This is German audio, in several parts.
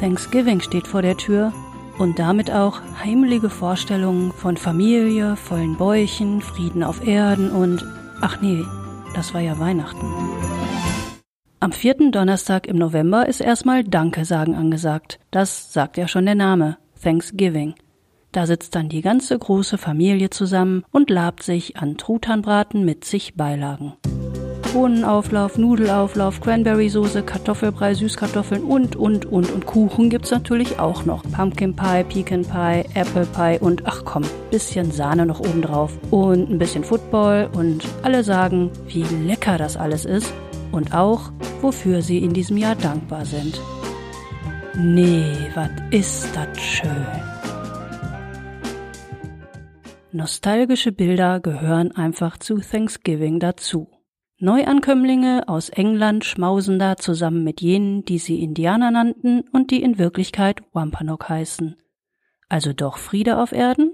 Thanksgiving steht vor der Tür und damit auch heimliche Vorstellungen von Familie, vollen Bäuchen, Frieden auf Erden und ach nee, das war ja Weihnachten. Am vierten Donnerstag im November ist erstmal Danke sagen angesagt. Das sagt ja schon der Name, Thanksgiving. Da sitzt dann die ganze große Familie zusammen und labt sich an Truthahnbraten mit zig Beilagen. Bohnenauflauf, Nudelauflauf, Cranberry-Soße, Kartoffelbrei, Süßkartoffeln und, und, und. Und Kuchen gibt's natürlich auch noch. Pumpkin Pie, Pecan Pie, Apple Pie und ach komm, bisschen Sahne noch oben drauf. Und ein bisschen Football und alle sagen, wie lecker das alles ist und auch, wofür sie in diesem Jahr dankbar sind. Nee, was ist das schön. Nostalgische Bilder gehören einfach zu Thanksgiving dazu. Neuankömmlinge aus England schmausen da zusammen mit jenen, die sie Indianer nannten und die in Wirklichkeit Wampanoag heißen. Also doch Friede auf Erden?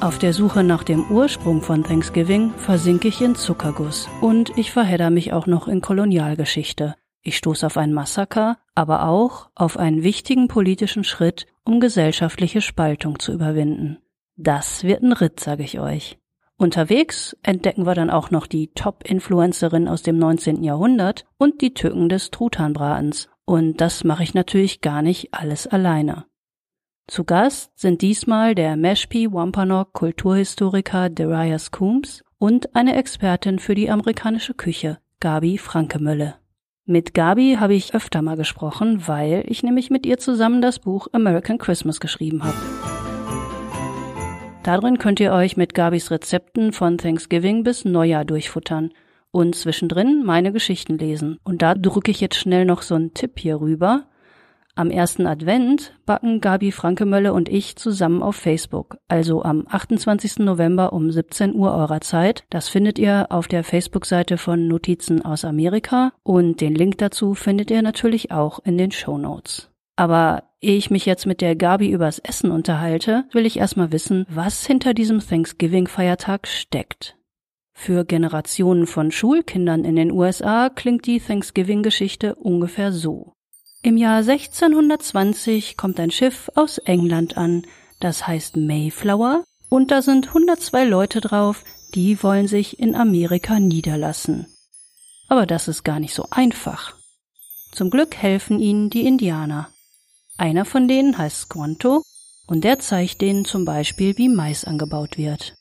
Auf der Suche nach dem Ursprung von Thanksgiving versinke ich in Zuckerguss und ich verhedder mich auch noch in Kolonialgeschichte. Ich stoße auf ein Massaker, aber auch auf einen wichtigen politischen Schritt, um gesellschaftliche Spaltung zu überwinden. Das wird ein Ritt, sage ich euch. Unterwegs entdecken wir dann auch noch die Top-Influencerin aus dem 19. Jahrhundert und die Tücken des Truthahnbratens. Und das mache ich natürlich gar nicht alles alleine. Zu Gast sind diesmal der Mashpee Wampanoag Kulturhistoriker Darius Coombs und eine Expertin für die amerikanische Küche, Gabi Frankemölle. Mit Gabi habe ich öfter mal gesprochen, weil ich nämlich mit ihr zusammen das Buch American Christmas geschrieben habe. Darin könnt ihr euch mit Gabis Rezepten von Thanksgiving bis Neujahr durchfuttern und zwischendrin meine Geschichten lesen. Und da drücke ich jetzt schnell noch so einen Tipp hier rüber. Am ersten Advent backen Gabi Frankemölle und ich zusammen auf Facebook, also am 28. November um 17 Uhr eurer Zeit. Das findet ihr auf der Facebook-Seite von Notizen aus Amerika und den Link dazu findet ihr natürlich auch in den Show Notes. Aber ehe ich mich jetzt mit der Gabi übers Essen unterhalte, will ich erstmal wissen, was hinter diesem Thanksgiving-Feiertag steckt. Für Generationen von Schulkindern in den USA klingt die Thanksgiving-Geschichte ungefähr so. Im Jahr 1620 kommt ein Schiff aus England an, das heißt Mayflower, und da sind 102 Leute drauf, die wollen sich in Amerika niederlassen. Aber das ist gar nicht so einfach. Zum Glück helfen ihnen die Indianer. Einer von denen heißt Squanto und der zeigt denen zum Beispiel, wie Mais angebaut wird.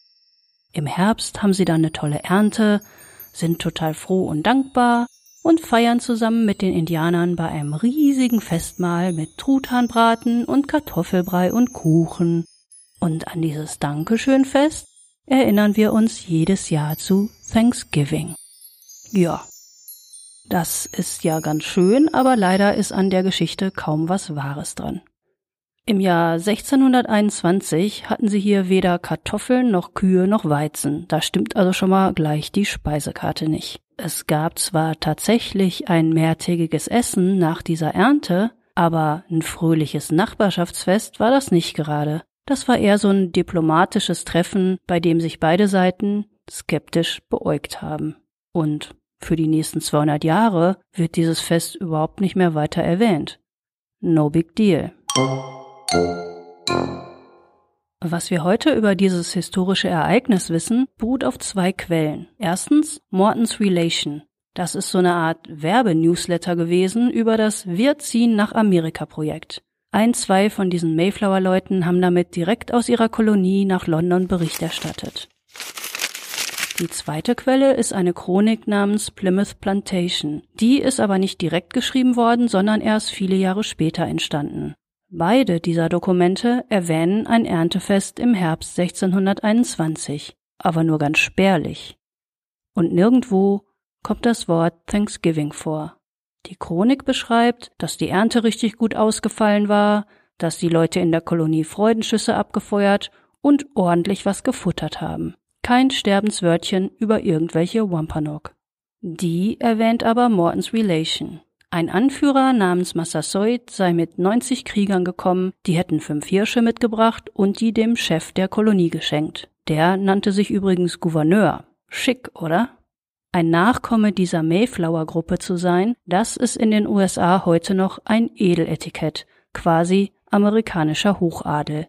Im Herbst haben sie dann eine tolle Ernte, sind total froh und dankbar und feiern zusammen mit den Indianern bei einem riesigen Festmahl mit Truthahnbraten und Kartoffelbrei und Kuchen. Und an dieses Dankeschönfest erinnern wir uns jedes Jahr zu Thanksgiving. Ja, das ist ja ganz schön, aber leider ist an der Geschichte kaum was Wahres dran. Im Jahr 1621 hatten sie hier weder Kartoffeln noch Kühe noch Weizen. Da stimmt also schon mal gleich die Speisekarte nicht. Es gab zwar tatsächlich ein mehrtägiges Essen nach dieser Ernte, aber ein fröhliches Nachbarschaftsfest war das nicht gerade. Das war eher so ein diplomatisches Treffen, bei dem sich beide Seiten skeptisch beäugt haben. Und für die nächsten 200 Jahre wird dieses Fest überhaupt nicht mehr weiter erwähnt. No big deal. Was wir heute über dieses historische Ereignis wissen, beruht auf zwei Quellen. Erstens Morton's Relation. Das ist so eine Art Werbenewsletter gewesen über das Wir ziehen nach Amerika Projekt. Ein, zwei von diesen Mayflower-Leuten haben damit direkt aus ihrer Kolonie nach London Bericht erstattet. Die zweite Quelle ist eine Chronik namens Plymouth Plantation. Die ist aber nicht direkt geschrieben worden, sondern erst viele Jahre später entstanden. Beide dieser Dokumente erwähnen ein Erntefest im Herbst 1621, aber nur ganz spärlich. Und nirgendwo kommt das Wort Thanksgiving vor. Die Chronik beschreibt, dass die Ernte richtig gut ausgefallen war, dass die Leute in der Kolonie Freudenschüsse abgefeuert und ordentlich was gefuttert haben kein Sterbenswörtchen über irgendwelche Wampanoag. Die erwähnt aber Mortons Relation. Ein Anführer namens Massasoit sei mit 90 Kriegern gekommen, die hätten fünf Hirsche mitgebracht und die dem Chef der Kolonie geschenkt. Der nannte sich übrigens Gouverneur. Schick, oder? Ein Nachkomme dieser Mayflower-Gruppe zu sein, das ist in den USA heute noch ein Edeletikett, quasi amerikanischer Hochadel.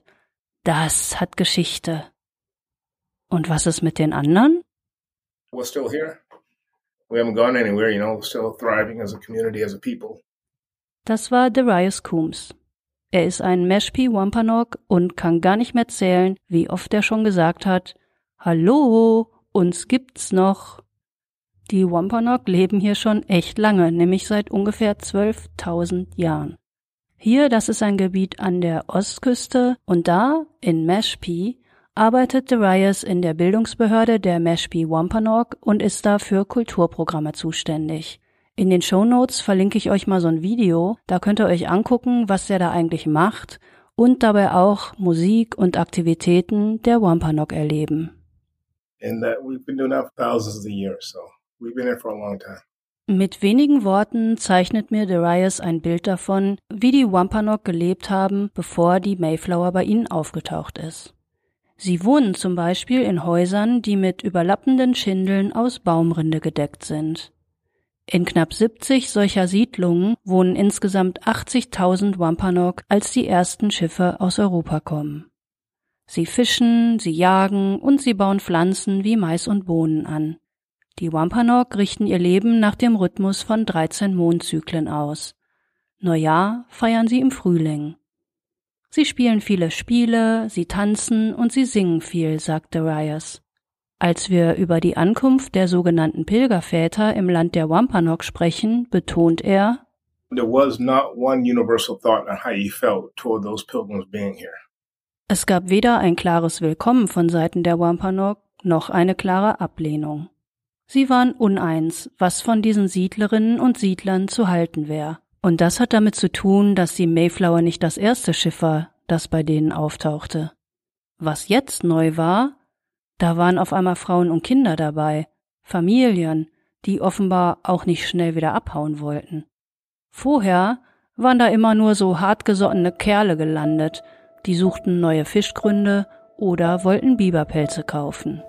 Das hat Geschichte. Und was ist mit den anderen? We're still here. We haven't gone anywhere, you know, we're still thriving as a community, as a people. Das war Darius Coombs. Er ist ein Mashpee Wampanoag und kann gar nicht mehr zählen, wie oft er schon gesagt hat, Hallo, uns gibt's noch. Die Wampanoag leben hier schon echt lange, nämlich seit ungefähr 12.000 Jahren. Hier, das ist ein Gebiet an der Ostküste und da, in Mashpee, arbeitet Darius in der Bildungsbehörde der Mashpee Wampanoag und ist da für Kulturprogramme zuständig. In den Show Notes verlinke ich euch mal so ein Video, da könnt ihr euch angucken, was der da eigentlich macht und dabei auch Musik und Aktivitäten der Wampanoag erleben. Years, so time. Mit wenigen Worten zeichnet mir Darius ein Bild davon, wie die Wampanoag gelebt haben, bevor die Mayflower bei ihnen aufgetaucht ist. Sie wohnen zum Beispiel in Häusern, die mit überlappenden Schindeln aus Baumrinde gedeckt sind. In knapp 70 solcher Siedlungen wohnen insgesamt 80.000 Wampanoag, als die ersten Schiffe aus Europa kommen. Sie fischen, sie jagen und sie bauen Pflanzen wie Mais und Bohnen an. Die Wampanoag richten ihr Leben nach dem Rhythmus von 13 Mondzyklen aus. Neujahr feiern sie im Frühling. Sie spielen viele Spiele, sie tanzen und sie singen viel, sagt Darius. Als wir über die Ankunft der sogenannten Pilgerväter im Land der Wampanoag sprechen, betont er, There was not one universal thought on how you felt toward those pilgrims being here. Es gab weder ein klares Willkommen von Seiten der Wampanoag noch eine klare Ablehnung. Sie waren uneins, was von diesen Siedlerinnen und Siedlern zu halten wäre. Und das hat damit zu tun, dass die Mayflower nicht das erste Schiff war, das bei denen auftauchte. Was jetzt neu war, da waren auf einmal Frauen und Kinder dabei, Familien, die offenbar auch nicht schnell wieder abhauen wollten. Vorher waren da immer nur so hartgesottene Kerle gelandet, die suchten neue Fischgründe oder wollten Biberpelze kaufen.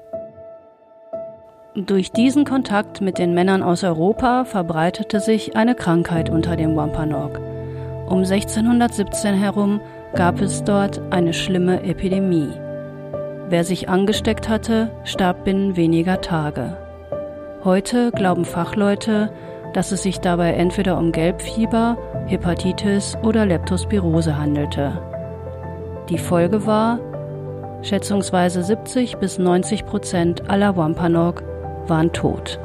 Durch diesen Kontakt mit den Männern aus Europa verbreitete sich eine Krankheit unter dem Wampanoag. Um 1617 herum gab es dort eine schlimme Epidemie. Wer sich angesteckt hatte, starb binnen weniger Tage. Heute glauben Fachleute, dass es sich dabei entweder um Gelbfieber, Hepatitis oder Leptospirose handelte. Die Folge war, schätzungsweise 70 bis 90 Prozent aller Wampanoag waren tot.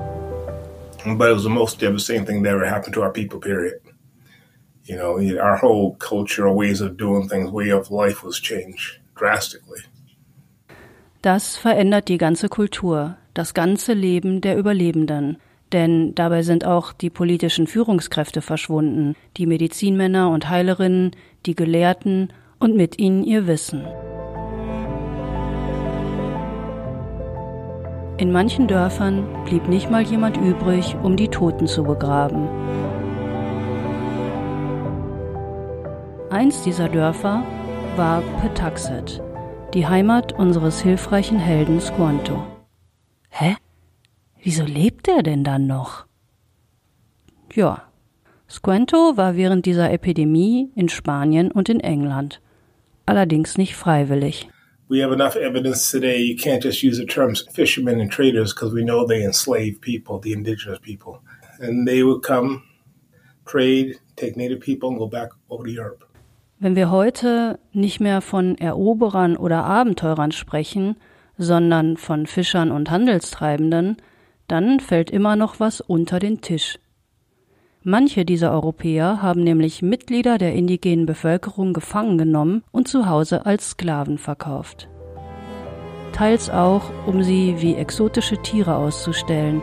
But it was the most devastating thing that ever happened to our people, period. You know, our whole culture, our ways of doing things, way of life was changed drastically. Das verändert die ganze Kultur, das ganze Leben der Überlebenden. Denn dabei sind auch die politischen Führungskräfte verschwunden, die Medizinmänner und Heilerinnen, die Gelehrten und mit ihnen ihr Wissen. In manchen Dörfern blieb nicht mal jemand übrig, um die Toten zu begraben. Eins dieser Dörfer war Petaxet, die Heimat unseres hilfreichen Helden Squanto. Hä? Wieso lebt er denn dann noch? Ja, Squanto war während dieser Epidemie in Spanien und in England, allerdings nicht freiwillig we have enough evidence today. You can't just use the terms fishermen and traders because we know they enslave people, the indigenous people. And they would come, trade, take native people and go back over to Europe. Wenn wir heute nicht mehr von Eroberern oder Abenteurern sprechen, sondern von Fischern und Handelstreibenden, dann fällt immer noch was unter den Tisch. Manche dieser Europäer haben nämlich Mitglieder der indigenen Bevölkerung gefangen genommen und zu Hause als Sklaven verkauft. Teils auch, um sie wie exotische Tiere auszustellen,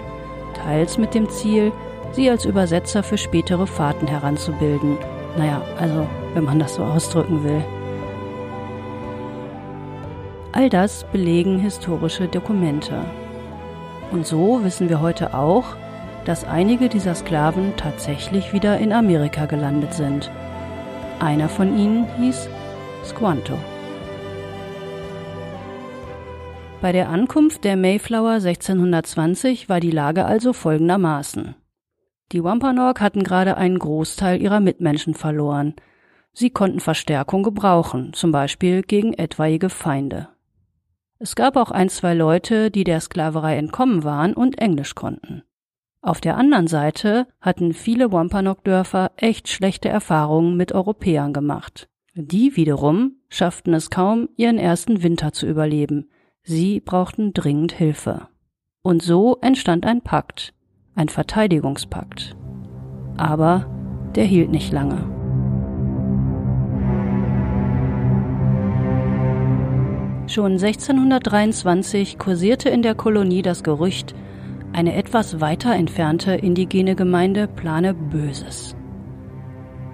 teils mit dem Ziel, sie als Übersetzer für spätere Fahrten heranzubilden. Naja, also, wenn man das so ausdrücken will. All das belegen historische Dokumente. Und so wissen wir heute auch, dass einige dieser Sklaven tatsächlich wieder in Amerika gelandet sind. Einer von ihnen hieß Squanto. Bei der Ankunft der Mayflower 1620 war die Lage also folgendermaßen. Die Wampanoag hatten gerade einen Großteil ihrer Mitmenschen verloren. Sie konnten Verstärkung gebrauchen, zum Beispiel gegen etwaige Feinde. Es gab auch ein, zwei Leute, die der Sklaverei entkommen waren und Englisch konnten. Auf der anderen Seite hatten viele Wampanoag-Dörfer echt schlechte Erfahrungen mit Europäern gemacht. Die wiederum schafften es kaum, ihren ersten Winter zu überleben. Sie brauchten dringend Hilfe. Und so entstand ein Pakt, ein Verteidigungspakt. Aber der hielt nicht lange. Schon 1623 kursierte in der Kolonie das Gerücht, eine etwas weiter entfernte indigene Gemeinde plane Böses.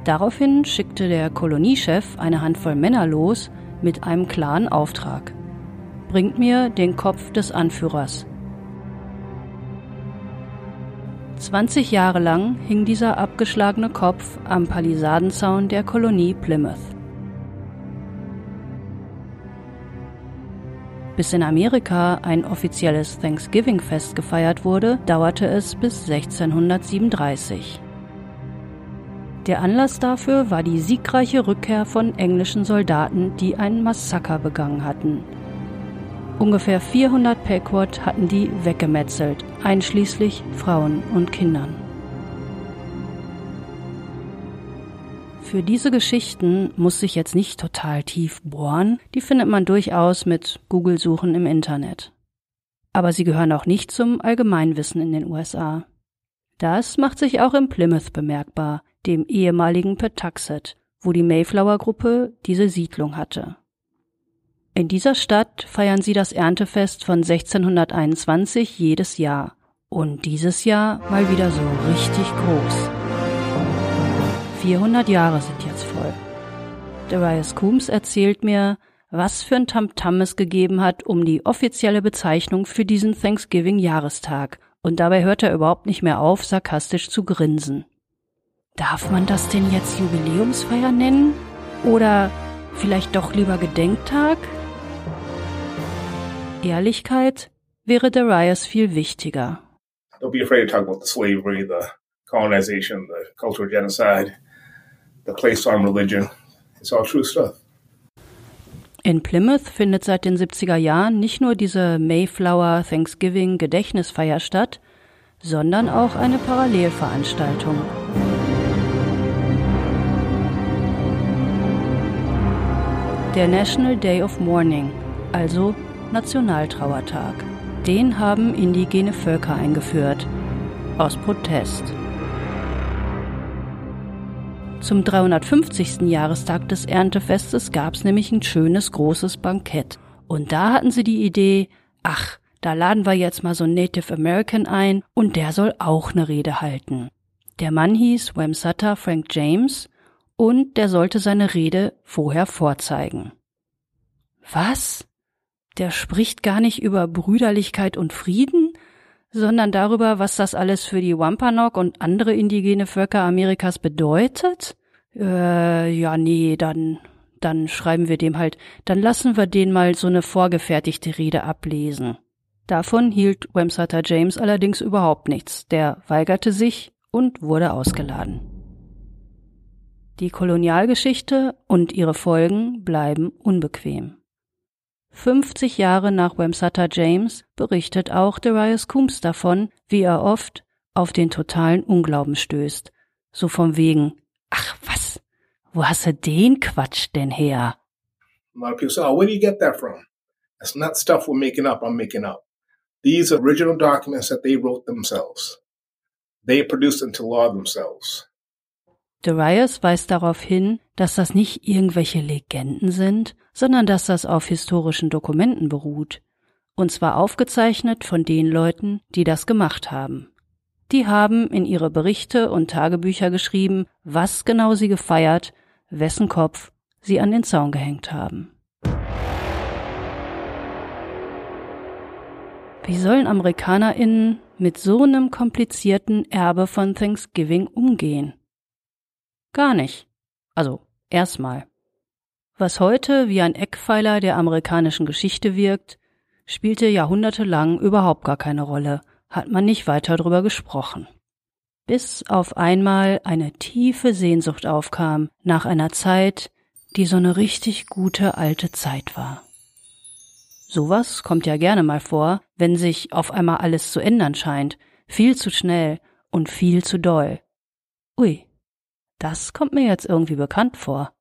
Daraufhin schickte der Koloniechef eine Handvoll Männer los mit einem klaren Auftrag. Bringt mir den Kopf des Anführers, 20 Jahre lang hing dieser abgeschlagene Kopf am Palisadenzaun der Kolonie Plymouth. Bis in Amerika ein offizielles Thanksgiving-Fest gefeiert wurde, dauerte es bis 1637. Der Anlass dafür war die siegreiche Rückkehr von englischen Soldaten, die ein Massaker begangen hatten. Ungefähr 400 Pequot hatten die weggemetzelt, einschließlich Frauen und Kindern. Für diese Geschichten muss ich jetzt nicht total tief bohren, die findet man durchaus mit Google-Suchen im Internet. Aber sie gehören auch nicht zum Allgemeinwissen in den USA. Das macht sich auch in Plymouth bemerkbar, dem ehemaligen Patuxet, wo die Mayflower-Gruppe diese Siedlung hatte. In dieser Stadt feiern sie das Erntefest von 1621 jedes Jahr. Und dieses Jahr mal wieder so richtig groß. 400 Jahre sind jetzt voll. Darius Coombs erzählt mir, was für ein Tamtam es gegeben hat um die offizielle Bezeichnung für diesen Thanksgiving-Jahrestag. Und dabei hört er überhaupt nicht mehr auf, sarkastisch zu grinsen. Darf man das denn jetzt Jubiläumsfeier nennen? Oder vielleicht doch lieber Gedenktag? Ehrlichkeit wäre Darius viel wichtiger. Don't be afraid to talk about the slavery, the colonization, the cultural genocide, the place on religion. It's all true stuff. In Plymouth findet seit den 70er Jahren nicht nur diese Mayflower Thanksgiving Gedächtnisfeier statt, sondern auch eine Parallelveranstaltung. Der National Day of Mourning, also Nationaltrauertag. Den haben indigene Völker eingeführt. Aus Protest. Zum 350. Jahrestag des Erntefestes gab es nämlich ein schönes großes Bankett. Und da hatten sie die Idee, ach, da laden wir jetzt mal so einen Native American ein und der soll auch eine Rede halten. Der Mann hieß Wamsutta Frank James und der sollte seine Rede vorher vorzeigen. Was? der spricht gar nicht über Brüderlichkeit und Frieden, sondern darüber, was das alles für die Wampanoag und andere indigene Völker Amerikas bedeutet? Äh, ja, nee, dann, dann schreiben wir dem halt, dann lassen wir den mal so eine vorgefertigte Rede ablesen. Davon hielt Wamsutter James allerdings überhaupt nichts. Der weigerte sich und wurde ausgeladen. Die Kolonialgeschichte und ihre Folgen bleiben unbequem. 50 Jahre nach Wamsutta James berichtet auch Darius Coombs davon, wie er oft auf den totalen Unglauben stößt. So vom wegen, ach was, wo hast du den Quatsch denn her? A lot of people say, oh, where do you get that from? That's not stuff we're making up, I'm making up. These are original documents that they wrote themselves. They produced into law themselves. Darius weist darauf hin, dass das nicht irgendwelche Legenden sind, sondern dass das auf historischen Dokumenten beruht, und zwar aufgezeichnet von den Leuten, die das gemacht haben. Die haben in ihre Berichte und Tagebücher geschrieben, was genau sie gefeiert, wessen Kopf sie an den Zaun gehängt haben. Wie sollen AmerikanerInnen mit so einem komplizierten Erbe von Thanksgiving umgehen? Gar nicht. Also erstmal. Was heute wie ein Eckpfeiler der amerikanischen Geschichte wirkt, spielte jahrhundertelang überhaupt gar keine Rolle, hat man nicht weiter drüber gesprochen. Bis auf einmal eine tiefe Sehnsucht aufkam nach einer Zeit, die so eine richtig gute alte Zeit war. Sowas kommt ja gerne mal vor, wenn sich auf einmal alles zu ändern scheint, viel zu schnell und viel zu doll. Ui, das kommt mir jetzt irgendwie bekannt vor.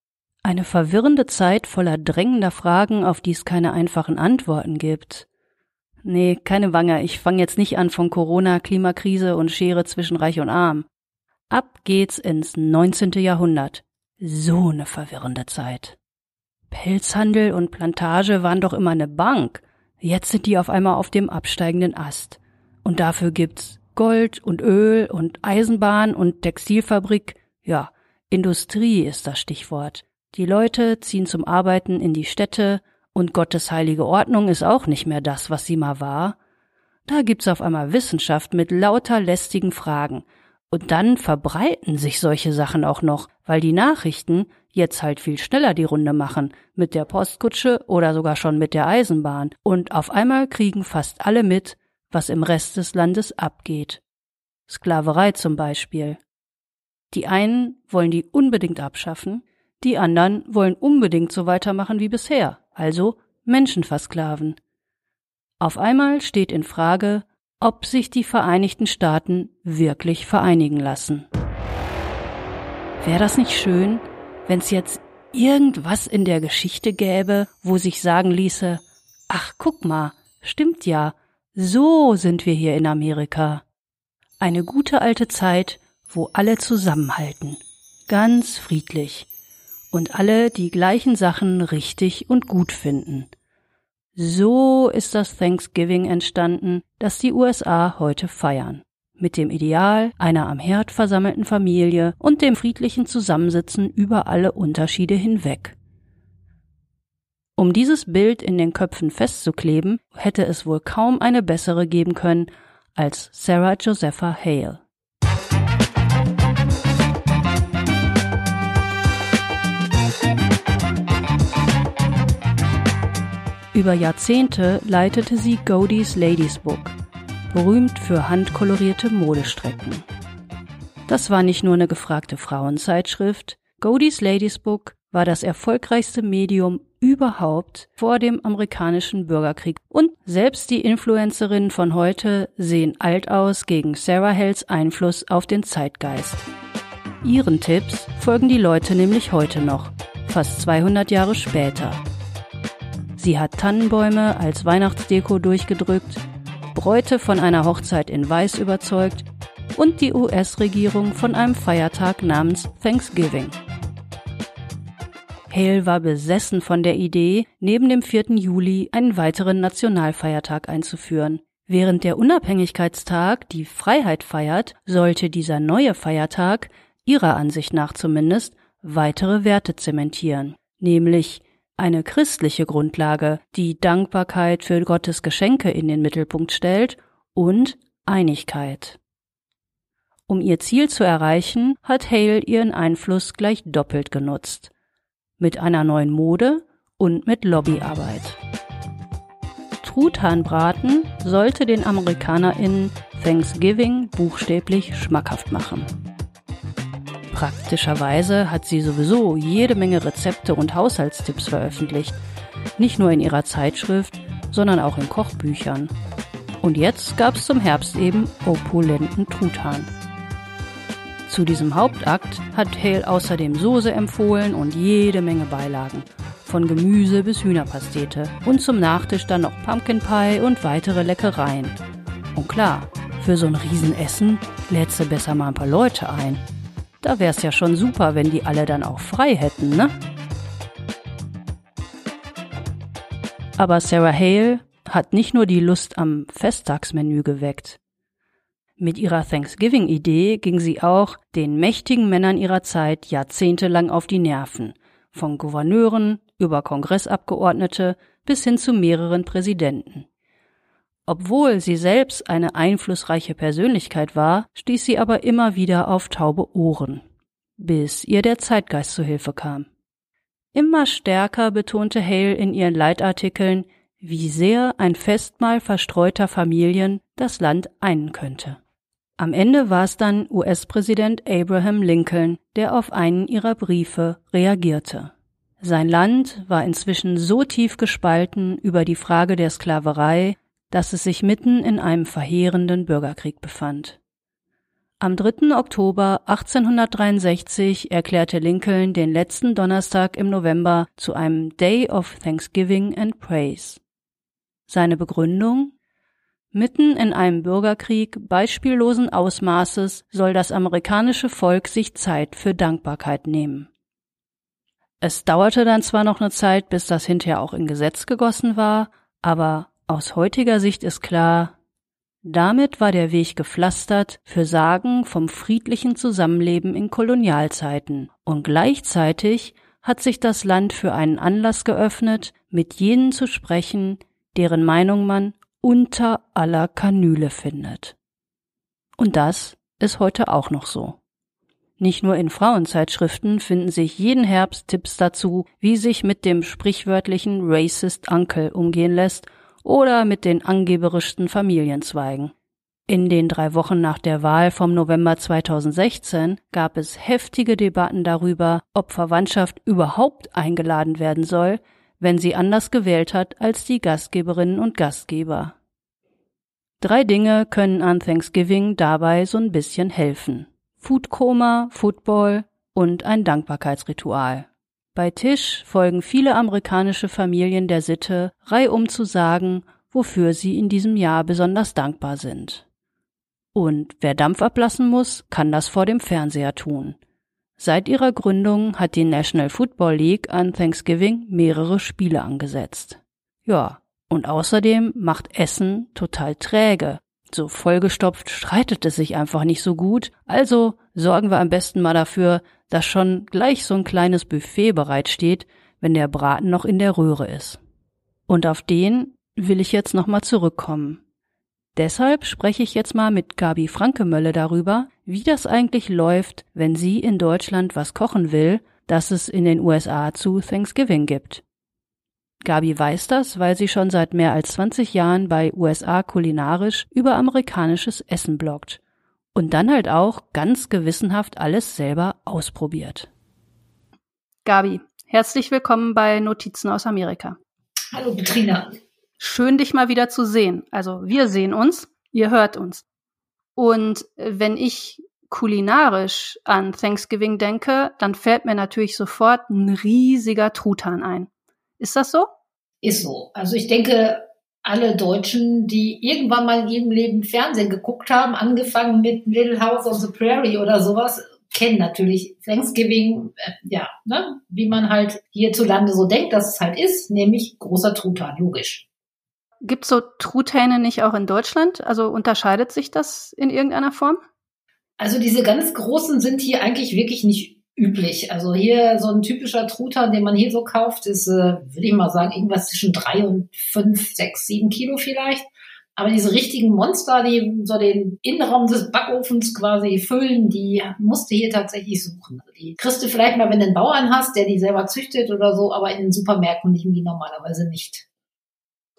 Eine verwirrende Zeit voller drängender Fragen, auf die es keine einfachen Antworten gibt. Nee, keine Wange, ich fange jetzt nicht an von Corona, Klimakrise und Schere zwischen Reich und Arm. Ab geht's ins 19. Jahrhundert. So ne verwirrende Zeit. Pelzhandel und Plantage waren doch immer ne Bank. Jetzt sind die auf einmal auf dem absteigenden Ast. Und dafür gibt's Gold und Öl und Eisenbahn und Textilfabrik. Ja, Industrie ist das Stichwort. Die Leute ziehen zum Arbeiten in die Städte und Gottes heilige Ordnung ist auch nicht mehr das, was sie mal war. Da gibt's auf einmal Wissenschaft mit lauter lästigen Fragen. Und dann verbreiten sich solche Sachen auch noch, weil die Nachrichten jetzt halt viel schneller die Runde machen, mit der Postkutsche oder sogar schon mit der Eisenbahn. Und auf einmal kriegen fast alle mit, was im Rest des Landes abgeht. Sklaverei zum Beispiel. Die einen wollen die unbedingt abschaffen, die anderen wollen unbedingt so weitermachen wie bisher, also Menschen versklaven. Auf einmal steht in Frage, ob sich die Vereinigten Staaten wirklich vereinigen lassen. Wäre das nicht schön, wenn es jetzt irgendwas in der Geschichte gäbe, wo sich sagen ließe, ach guck mal, stimmt ja, so sind wir hier in Amerika. Eine gute alte Zeit, wo alle zusammenhalten, ganz friedlich, und alle die gleichen Sachen richtig und gut finden. So ist das Thanksgiving entstanden, das die USA heute feiern. Mit dem Ideal einer am Herd versammelten Familie und dem friedlichen Zusammensitzen über alle Unterschiede hinweg. Um dieses Bild in den Köpfen festzukleben, hätte es wohl kaum eine bessere geben können als Sarah Josepha Hale. Über Jahrzehnte leitete sie Godey's Ladies Book, berühmt für handkolorierte Modestrecken. Das war nicht nur eine gefragte Frauenzeitschrift, Godey's Ladies Book war das erfolgreichste Medium überhaupt vor dem amerikanischen Bürgerkrieg. Und selbst die Influencerinnen von heute sehen alt aus gegen Sarah Hells Einfluss auf den Zeitgeist. Ihren Tipps folgen die Leute nämlich heute noch, fast 200 Jahre später. Sie hat Tannenbäume als Weihnachtsdeko durchgedrückt, Bräute von einer Hochzeit in Weiß überzeugt und die US-Regierung von einem Feiertag namens Thanksgiving. Hale war besessen von der Idee, neben dem 4. Juli einen weiteren Nationalfeiertag einzuführen. Während der Unabhängigkeitstag die Freiheit feiert, sollte dieser neue Feiertag, ihrer Ansicht nach zumindest, weitere Werte zementieren, nämlich eine christliche Grundlage, die Dankbarkeit für Gottes Geschenke in den Mittelpunkt stellt und Einigkeit. Um ihr Ziel zu erreichen, hat Hale ihren Einfluss gleich doppelt genutzt. Mit einer neuen Mode und mit Lobbyarbeit. Truthahnbraten sollte den AmerikanerInnen Thanksgiving buchstäblich schmackhaft machen. Praktischerweise hat sie sowieso jede Menge Rezepte und Haushaltstipps veröffentlicht. Nicht nur in ihrer Zeitschrift, sondern auch in Kochbüchern. Und jetzt gab's zum Herbst eben opulenten Truthahn. Zu diesem Hauptakt hat Hale außerdem Soße empfohlen und jede Menge Beilagen. Von Gemüse bis Hühnerpastete. Und zum Nachtisch dann noch Pumpkin Pie und weitere Leckereien. Und klar, für so ein Riesenessen lädst du besser mal ein paar Leute ein. Da wär's ja schon super, wenn die alle dann auch frei hätten, ne? Aber Sarah Hale hat nicht nur die Lust am Festtagsmenü geweckt. Mit ihrer Thanksgiving-Idee ging sie auch den mächtigen Männern ihrer Zeit jahrzehntelang auf die Nerven, von Gouverneuren über Kongressabgeordnete bis hin zu mehreren Präsidenten. Obwohl sie selbst eine einflussreiche Persönlichkeit war, stieß sie aber immer wieder auf taube Ohren, bis ihr der Zeitgeist zu Hilfe kam. Immer stärker betonte Hale in ihren Leitartikeln, wie sehr ein Festmahl verstreuter Familien das Land einen könnte. Am Ende war es dann US-Präsident Abraham Lincoln, der auf einen ihrer Briefe reagierte. Sein Land war inzwischen so tief gespalten über die Frage der Sklaverei, dass es sich mitten in einem verheerenden Bürgerkrieg befand. Am 3. Oktober 1863 erklärte Lincoln den letzten Donnerstag im November zu einem Day of Thanksgiving and Praise. Seine Begründung Mitten in einem Bürgerkrieg beispiellosen Ausmaßes soll das amerikanische Volk sich Zeit für Dankbarkeit nehmen. Es dauerte dann zwar noch eine Zeit, bis das hinterher auch in Gesetz gegossen war, aber aus heutiger Sicht ist klar, damit war der Weg gepflastert für Sagen vom friedlichen Zusammenleben in Kolonialzeiten und gleichzeitig hat sich das Land für einen Anlass geöffnet, mit jenen zu sprechen, deren Meinung man unter aller Kanüle findet. Und das ist heute auch noch so. Nicht nur in Frauenzeitschriften finden sich jeden Herbst Tipps dazu, wie sich mit dem sprichwörtlichen Racist Uncle umgehen lässt oder mit den angeberischsten Familienzweigen. In den drei Wochen nach der Wahl vom November 2016 gab es heftige Debatten darüber, ob Verwandtschaft überhaupt eingeladen werden soll, wenn sie anders gewählt hat als die Gastgeberinnen und Gastgeber. Drei Dinge können an Thanksgiving dabei so ein bisschen helfen. Foodkoma, Football und ein Dankbarkeitsritual. Bei Tisch folgen viele amerikanische Familien der Sitte, reihum zu sagen, wofür sie in diesem Jahr besonders dankbar sind. Und wer Dampf ablassen muss, kann das vor dem Fernseher tun. Seit ihrer Gründung hat die National Football League an Thanksgiving mehrere Spiele angesetzt. Ja, und außerdem macht Essen total träge. So vollgestopft streitet es sich einfach nicht so gut, also sorgen wir am besten mal dafür, dass schon gleich so ein kleines Buffet bereitsteht, wenn der Braten noch in der Röhre ist. Und auf den will ich jetzt nochmal zurückkommen. Deshalb spreche ich jetzt mal mit Gabi Frankemölle darüber, wie das eigentlich läuft, wenn sie in Deutschland was kochen will, das es in den USA zu Thanksgiving gibt. Gabi weiß das, weil sie schon seit mehr als 20 Jahren bei USA kulinarisch über amerikanisches Essen bloggt und dann halt auch ganz gewissenhaft alles selber ausprobiert. Gabi, herzlich willkommen bei Notizen aus Amerika. Hallo Betrina. Schön, dich mal wieder zu sehen. Also wir sehen uns, ihr hört uns. Und wenn ich kulinarisch an Thanksgiving denke, dann fällt mir natürlich sofort ein riesiger Truthahn ein. Ist das so? Ist so. Also ich denke, alle Deutschen, die irgendwann mal in ihrem Leben Fernsehen geguckt haben, angefangen mit Little House on the Prairie oder sowas, kennen natürlich Thanksgiving, äh, ja, ne, wie man halt hierzulande so denkt, dass es halt ist, nämlich großer Truthahn, logisch. Gibt so Truthähne nicht auch in Deutschland? Also unterscheidet sich das in irgendeiner Form? Also diese ganz großen sind hier eigentlich wirklich nicht üblich. Also hier so ein typischer Truthahn, den man hier so kauft, ist, äh, würde ich mal sagen, irgendwas zwischen drei und fünf, sechs, sieben Kilo vielleicht. Aber diese richtigen Monster, die so den Innenraum des Backofens quasi füllen, die musst du hier tatsächlich suchen. Also die kriegst du vielleicht mal, wenn du einen Bauern hast, der die selber züchtet oder so, aber in den Supermärkten liegen die normalerweise nicht.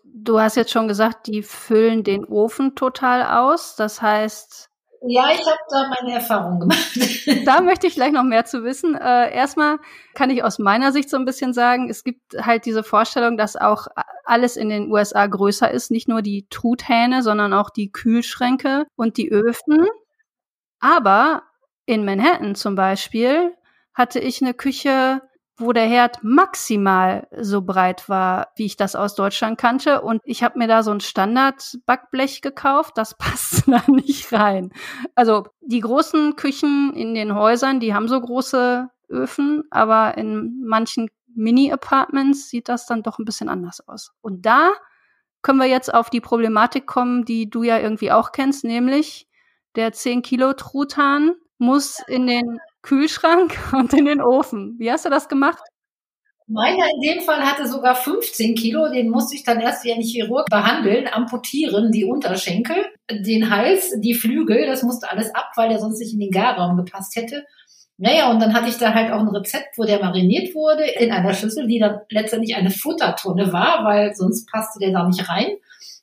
Du hast jetzt schon gesagt, die füllen den Ofen total aus. Das heißt. Ja, ich habe da meine Erfahrung gemacht. da möchte ich gleich noch mehr zu wissen. Äh, erstmal kann ich aus meiner Sicht so ein bisschen sagen, es gibt halt diese Vorstellung, dass auch alles in den USA größer ist. Nicht nur die Truthähne, sondern auch die Kühlschränke und die Öfen. Aber in Manhattan zum Beispiel hatte ich eine Küche, wo der Herd maximal so breit war, wie ich das aus Deutschland kannte. Und ich habe mir da so ein Standard-Backblech gekauft, das passt da nicht rein. Also die großen Küchen in den Häusern, die haben so große Öfen, aber in manchen Mini-Apartments sieht das dann doch ein bisschen anders aus. Und da können wir jetzt auf die Problematik kommen, die du ja irgendwie auch kennst, nämlich der 10 Kilo Truthahn muss in den Kühlschrank und in den Ofen. Wie hast du das gemacht? Meiner in dem Fall hatte sogar 15 Kilo, den musste ich dann erst wie ein Chirurg behandeln, amputieren, die Unterschenkel, den Hals, die Flügel, das musste alles ab, weil der sonst nicht in den Garraum gepasst hätte. Naja, und dann hatte ich da halt auch ein Rezept, wo der mariniert wurde in einer Schüssel, die dann letztendlich eine Futtertonne war, weil sonst passte der da nicht rein.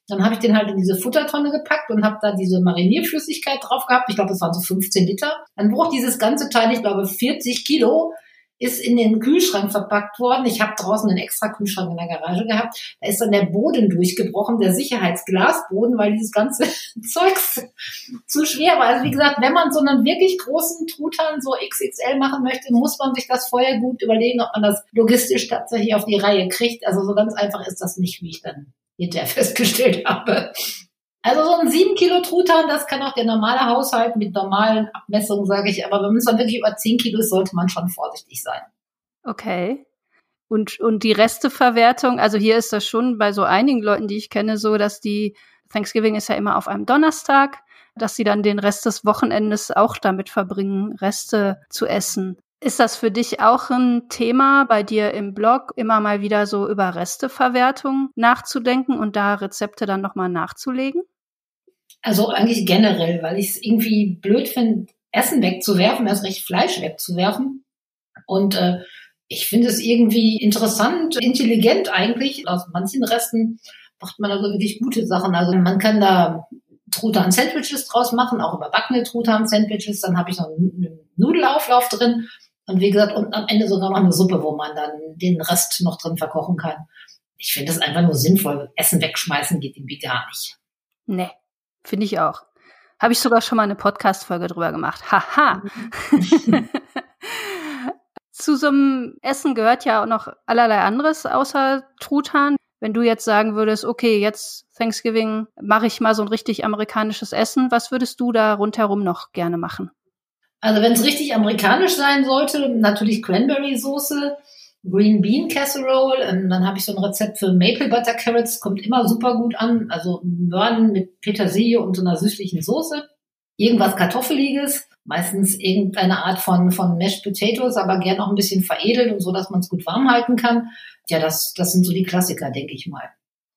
Dann habe ich den halt in diese Futtertonne gepackt und habe da diese Marinierflüssigkeit drauf gehabt. Ich glaube, das waren so 15 Liter. Dann braucht dieses ganze Teil, ich glaube, 40 Kilo ist in den Kühlschrank verpackt worden. Ich habe draußen einen extra Kühlschrank in der Garage gehabt. Da ist dann der Boden durchgebrochen, der Sicherheitsglasboden, weil dieses ganze Zeugs zu schwer war. Also wie gesagt, wenn man so einen wirklich großen Truthahn so XXL machen möchte, muss man sich das vorher gut überlegen, ob man das logistisch tatsächlich auf die Reihe kriegt. Also so ganz einfach ist das nicht, wie ich dann hinterher festgestellt habe. Also so ein 7 Kilo Truthahn, das kann auch der normale Haushalt mit normalen Abmessungen, sage ich. Aber wenn es dann wirklich über 10 Kilo ist, sollte man schon vorsichtig sein. Okay. Und, und die Resteverwertung, also hier ist das schon bei so einigen Leuten, die ich kenne, so, dass die Thanksgiving ist ja immer auf einem Donnerstag, dass sie dann den Rest des Wochenendes auch damit verbringen, Reste zu essen. Ist das für dich auch ein Thema bei dir im Blog, immer mal wieder so über Resteverwertung nachzudenken und da Rezepte dann nochmal nachzulegen? Also eigentlich generell, weil ich es irgendwie blöd finde, Essen wegzuwerfen, erst recht Fleisch wegzuwerfen. Und äh, ich finde es irgendwie interessant, intelligent eigentlich. Aus manchen Resten macht man also wirklich gute Sachen. Also man kann da Truthahn-Sandwiches draus machen, auch überbackene Truthahn-Sandwiches. Dann habe ich noch einen Nudelauflauf drin. Und wie gesagt, und am Ende sogar noch eine Suppe, wo man dann den Rest noch drin verkochen kann. Ich finde das einfach nur sinnvoll. Essen wegschmeißen geht irgendwie gar nicht. Nee, finde ich auch. Habe ich sogar schon mal eine Podcast-Folge drüber gemacht. Haha. Mhm. Zu so einem Essen gehört ja auch noch allerlei anderes außer Truthahn. Wenn du jetzt sagen würdest, okay, jetzt Thanksgiving mache ich mal so ein richtig amerikanisches Essen, was würdest du da rundherum noch gerne machen? Also wenn es richtig amerikanisch sein sollte, natürlich Cranberry-Soße, Green Bean Casserole, ähm, dann habe ich so ein Rezept für Maple Butter Carrots, kommt immer super gut an. Also Möhren mit Petersilie und so einer süßlichen Soße. Irgendwas Kartoffeliges, meistens irgendeine Art von, von Mashed Potatoes, aber gern auch ein bisschen veredelt und so, dass man es gut warm halten kann. Ja, das, das sind so die Klassiker, denke ich mal.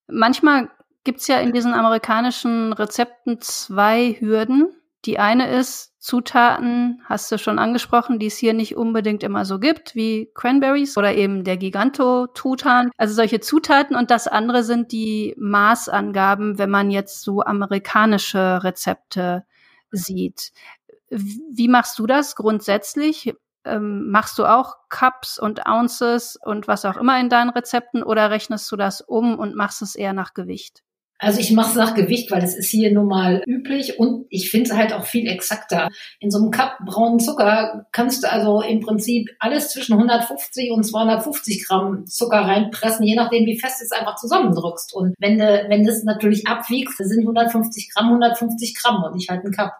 Manchmal gibt's ja in diesen amerikanischen Rezepten zwei Hürden. Die eine ist, Zutaten, hast du schon angesprochen, die es hier nicht unbedingt immer so gibt, wie Cranberries oder eben der Giganto-Tutan. Also solche Zutaten und das andere sind die Maßangaben, wenn man jetzt so amerikanische Rezepte sieht. Wie machst du das grundsätzlich? Ähm, machst du auch Cups und Ounces und was auch immer in deinen Rezepten oder rechnest du das um und machst es eher nach Gewicht? Also ich mache es nach Gewicht, weil es ist hier nun mal üblich und ich finde es halt auch viel exakter. In so einem Cup braunen Zucker kannst du also im Prinzip alles zwischen 150 und 250 Gramm Zucker reinpressen, je nachdem wie fest es einfach zusammendrückst. Und wenn du wenn du es natürlich abwiegst, sind 150 Gramm 150 Gramm und nicht halt ein Cup.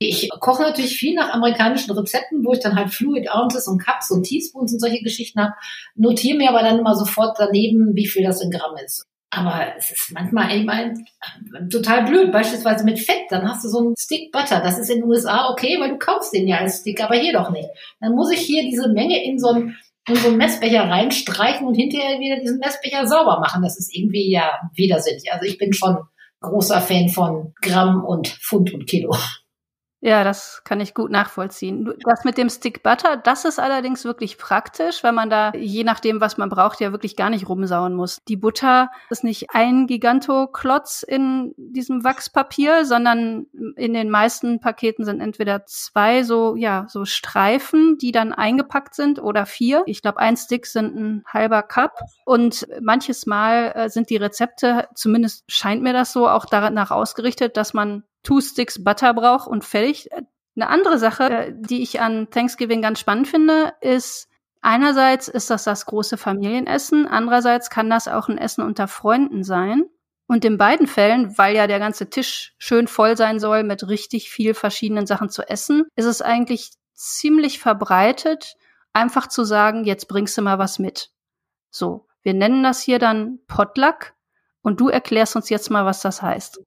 Ich koche natürlich viel nach amerikanischen Rezepten, wo ich dann halt Fluid Ounces und Cups und Teaspoons und solche Geschichten habe. Notiere mir aber dann immer sofort daneben, wie viel das in Gramm ist. Aber es ist manchmal eben ein, total blöd. Beispielsweise mit Fett, dann hast du so einen Stick Butter. Das ist in den USA okay, weil du kaufst den ja als Stick, aber hier doch nicht. Dann muss ich hier diese Menge in so einen, in so einen Messbecher reinstreichen und hinterher wieder diesen Messbecher sauber machen. Das ist irgendwie ja widersinnig. Also ich bin schon großer Fan von Gramm und Pfund und Kilo. Ja, das kann ich gut nachvollziehen. Das mit dem Stick Butter, das ist allerdings wirklich praktisch, weil man da, je nachdem, was man braucht, ja wirklich gar nicht rumsauen muss. Die Butter ist nicht ein Gigantoklotz in diesem Wachspapier, sondern in den meisten Paketen sind entweder zwei so, ja, so Streifen, die dann eingepackt sind oder vier. Ich glaube, ein Stick sind ein halber Cup und manches Mal äh, sind die Rezepte, zumindest scheint mir das so, auch danach ausgerichtet, dass man Two Sticks Butter brauche und fertig. Eine andere Sache, äh, die ich an Thanksgiving ganz spannend finde, ist, einerseits ist das das große Familienessen, andererseits kann das auch ein Essen unter Freunden sein. Und in beiden Fällen, weil ja der ganze Tisch schön voll sein soll mit richtig viel verschiedenen Sachen zu essen, ist es eigentlich ziemlich verbreitet, einfach zu sagen, jetzt bringst du mal was mit. So, wir nennen das hier dann Potluck und du erklärst uns jetzt mal, was das heißt.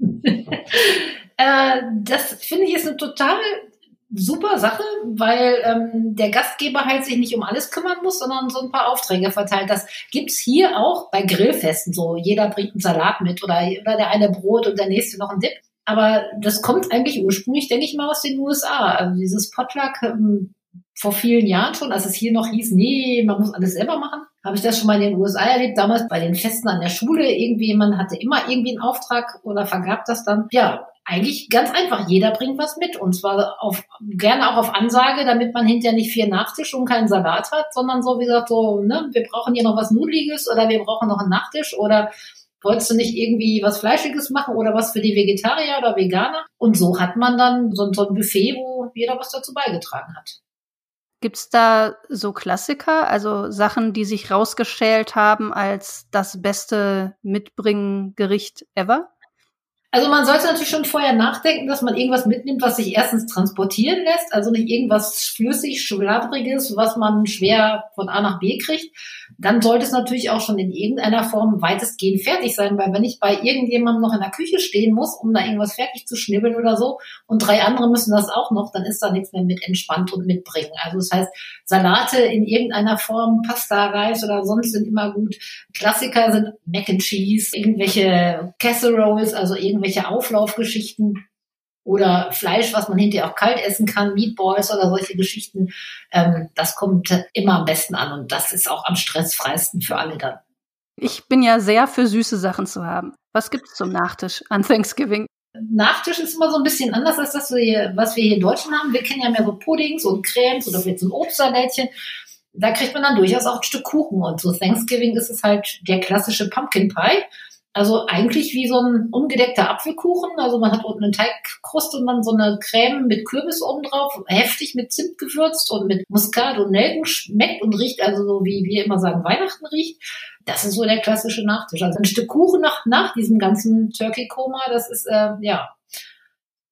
äh, das finde ich ist eine total super Sache, weil ähm, der Gastgeber halt sich nicht um alles kümmern muss, sondern so ein paar Aufträge verteilt. Das gibt's hier auch bei Grillfesten so. Jeder bringt einen Salat mit oder, oder der eine Brot und der nächste noch einen Dip. Aber das kommt eigentlich ursprünglich, denke ich mal, aus den USA. Also dieses Potluck ähm, vor vielen Jahren schon, als es hier noch hieß, nee, man muss alles selber machen, habe ich das schon mal in den USA erlebt, damals bei den Festen an der Schule. Irgendwie jemand hatte immer irgendwie einen Auftrag oder vergab das dann. Ja, eigentlich ganz einfach. Jeder bringt was mit und zwar auf, gerne auch auf Ansage, damit man hinterher nicht vier Nachtisch und keinen Salat hat, sondern so wie gesagt so, ne, wir brauchen hier noch was Nudliges oder wir brauchen noch einen Nachtisch oder wolltest du nicht irgendwie was Fleischiges machen oder was für die Vegetarier oder Veganer? Und so hat man dann so, so ein Buffet, wo jeder was dazu beigetragen hat. Gibt's da so Klassiker, also Sachen, die sich rausgeschält haben als das beste Mitbringen-Gericht ever? Also man sollte natürlich schon vorher nachdenken, dass man irgendwas mitnimmt, was sich erstens transportieren lässt, also nicht irgendwas flüssig, schlabriges, was man schwer von A nach B kriegt. Dann sollte es natürlich auch schon in irgendeiner Form weitestgehend fertig sein, weil wenn ich bei irgendjemandem noch in der Küche stehen muss, um da irgendwas fertig zu schnibbeln oder so, und drei andere müssen das auch noch, dann ist da nichts mehr mit entspannt und mitbringen. Also das heißt, Salate in irgendeiner Form, Pasta, Reis oder sonst sind immer gut. Klassiker sind Mac and Cheese, irgendwelche Casseroles, also irgendwie irgendwelche Auflaufgeschichten oder Fleisch, was man hinterher auch kalt essen kann, Meatballs oder solche Geschichten. Ähm, das kommt immer am besten an und das ist auch am stressfreisten für alle dann. Ich bin ja sehr für süße Sachen zu haben. Was gibt es zum Nachtisch an Thanksgiving? Nachtisch ist immer so ein bisschen anders als das, was wir hier in Deutschland haben. Wir kennen ja mehr so Puddings und Cremes oder vielleicht so ein Obstsalätchen. Da kriegt man dann durchaus auch ein Stück Kuchen. Und so Thanksgiving ist es halt der klassische Pumpkin Pie. Also eigentlich wie so ein ungedeckter Apfelkuchen. Also man hat unten eine Teigkruste und dann so eine Creme mit Kürbis oben drauf, heftig mit Zimt gewürzt und mit Muskat und Nelken schmeckt und riecht also so wie wir immer sagen Weihnachten riecht. Das ist so der klassische Nachtisch. Also ein Stück Kuchen nach, nach diesem ganzen Turkey-Koma, das ist äh, ja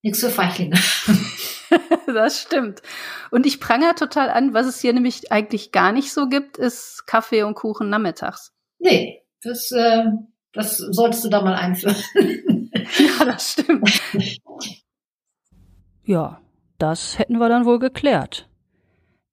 nichts für Feichlinge. das stimmt. Und ich prangere total an, was es hier nämlich eigentlich gar nicht so gibt, ist Kaffee und Kuchen nachmittags. Nee, das äh, das solltest du da mal einführen. ja, das stimmt. Ja, das hätten wir dann wohl geklärt.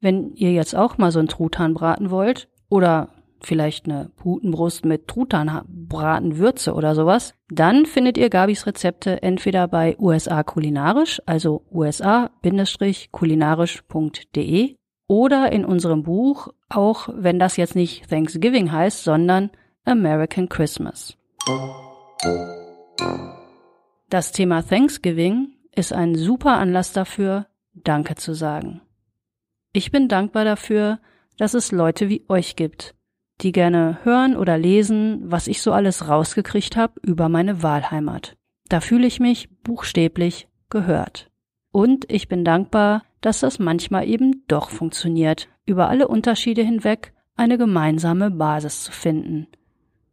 Wenn ihr jetzt auch mal so einen Truthahn braten wollt oder vielleicht eine Putenbrust mit Truthahnbratenwürze oder sowas, dann findet ihr Gabis Rezepte entweder bei USA Kulinarisch, also usa-kulinarisch.de oder in unserem Buch, auch wenn das jetzt nicht Thanksgiving heißt, sondern American Christmas. Das Thema Thanksgiving ist ein super Anlass dafür, Danke zu sagen. Ich bin dankbar dafür, dass es Leute wie euch gibt, die gerne hören oder lesen, was ich so alles rausgekriegt habe über meine Wahlheimat. Da fühle ich mich buchstäblich gehört. Und ich bin dankbar, dass das manchmal eben doch funktioniert, über alle Unterschiede hinweg eine gemeinsame Basis zu finden,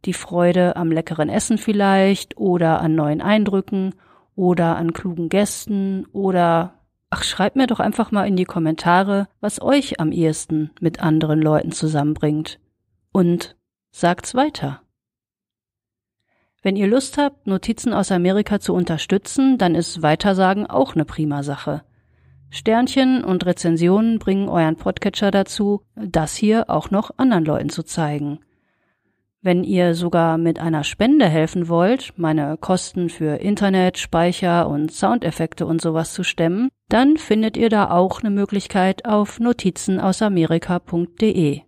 die Freude am leckeren Essen vielleicht oder an neuen Eindrücken oder an klugen Gästen oder ach, schreibt mir doch einfach mal in die Kommentare, was euch am ehesten mit anderen Leuten zusammenbringt. Und sagt's weiter. Wenn ihr Lust habt, Notizen aus Amerika zu unterstützen, dann ist Weitersagen auch eine prima Sache. Sternchen und Rezensionen bringen euren Podcatcher dazu, das hier auch noch anderen Leuten zu zeigen. Wenn ihr sogar mit einer Spende helfen wollt, meine Kosten für Internet, Speicher und Soundeffekte und sowas zu stemmen, dann findet ihr da auch eine Möglichkeit auf notizenausamerika.de.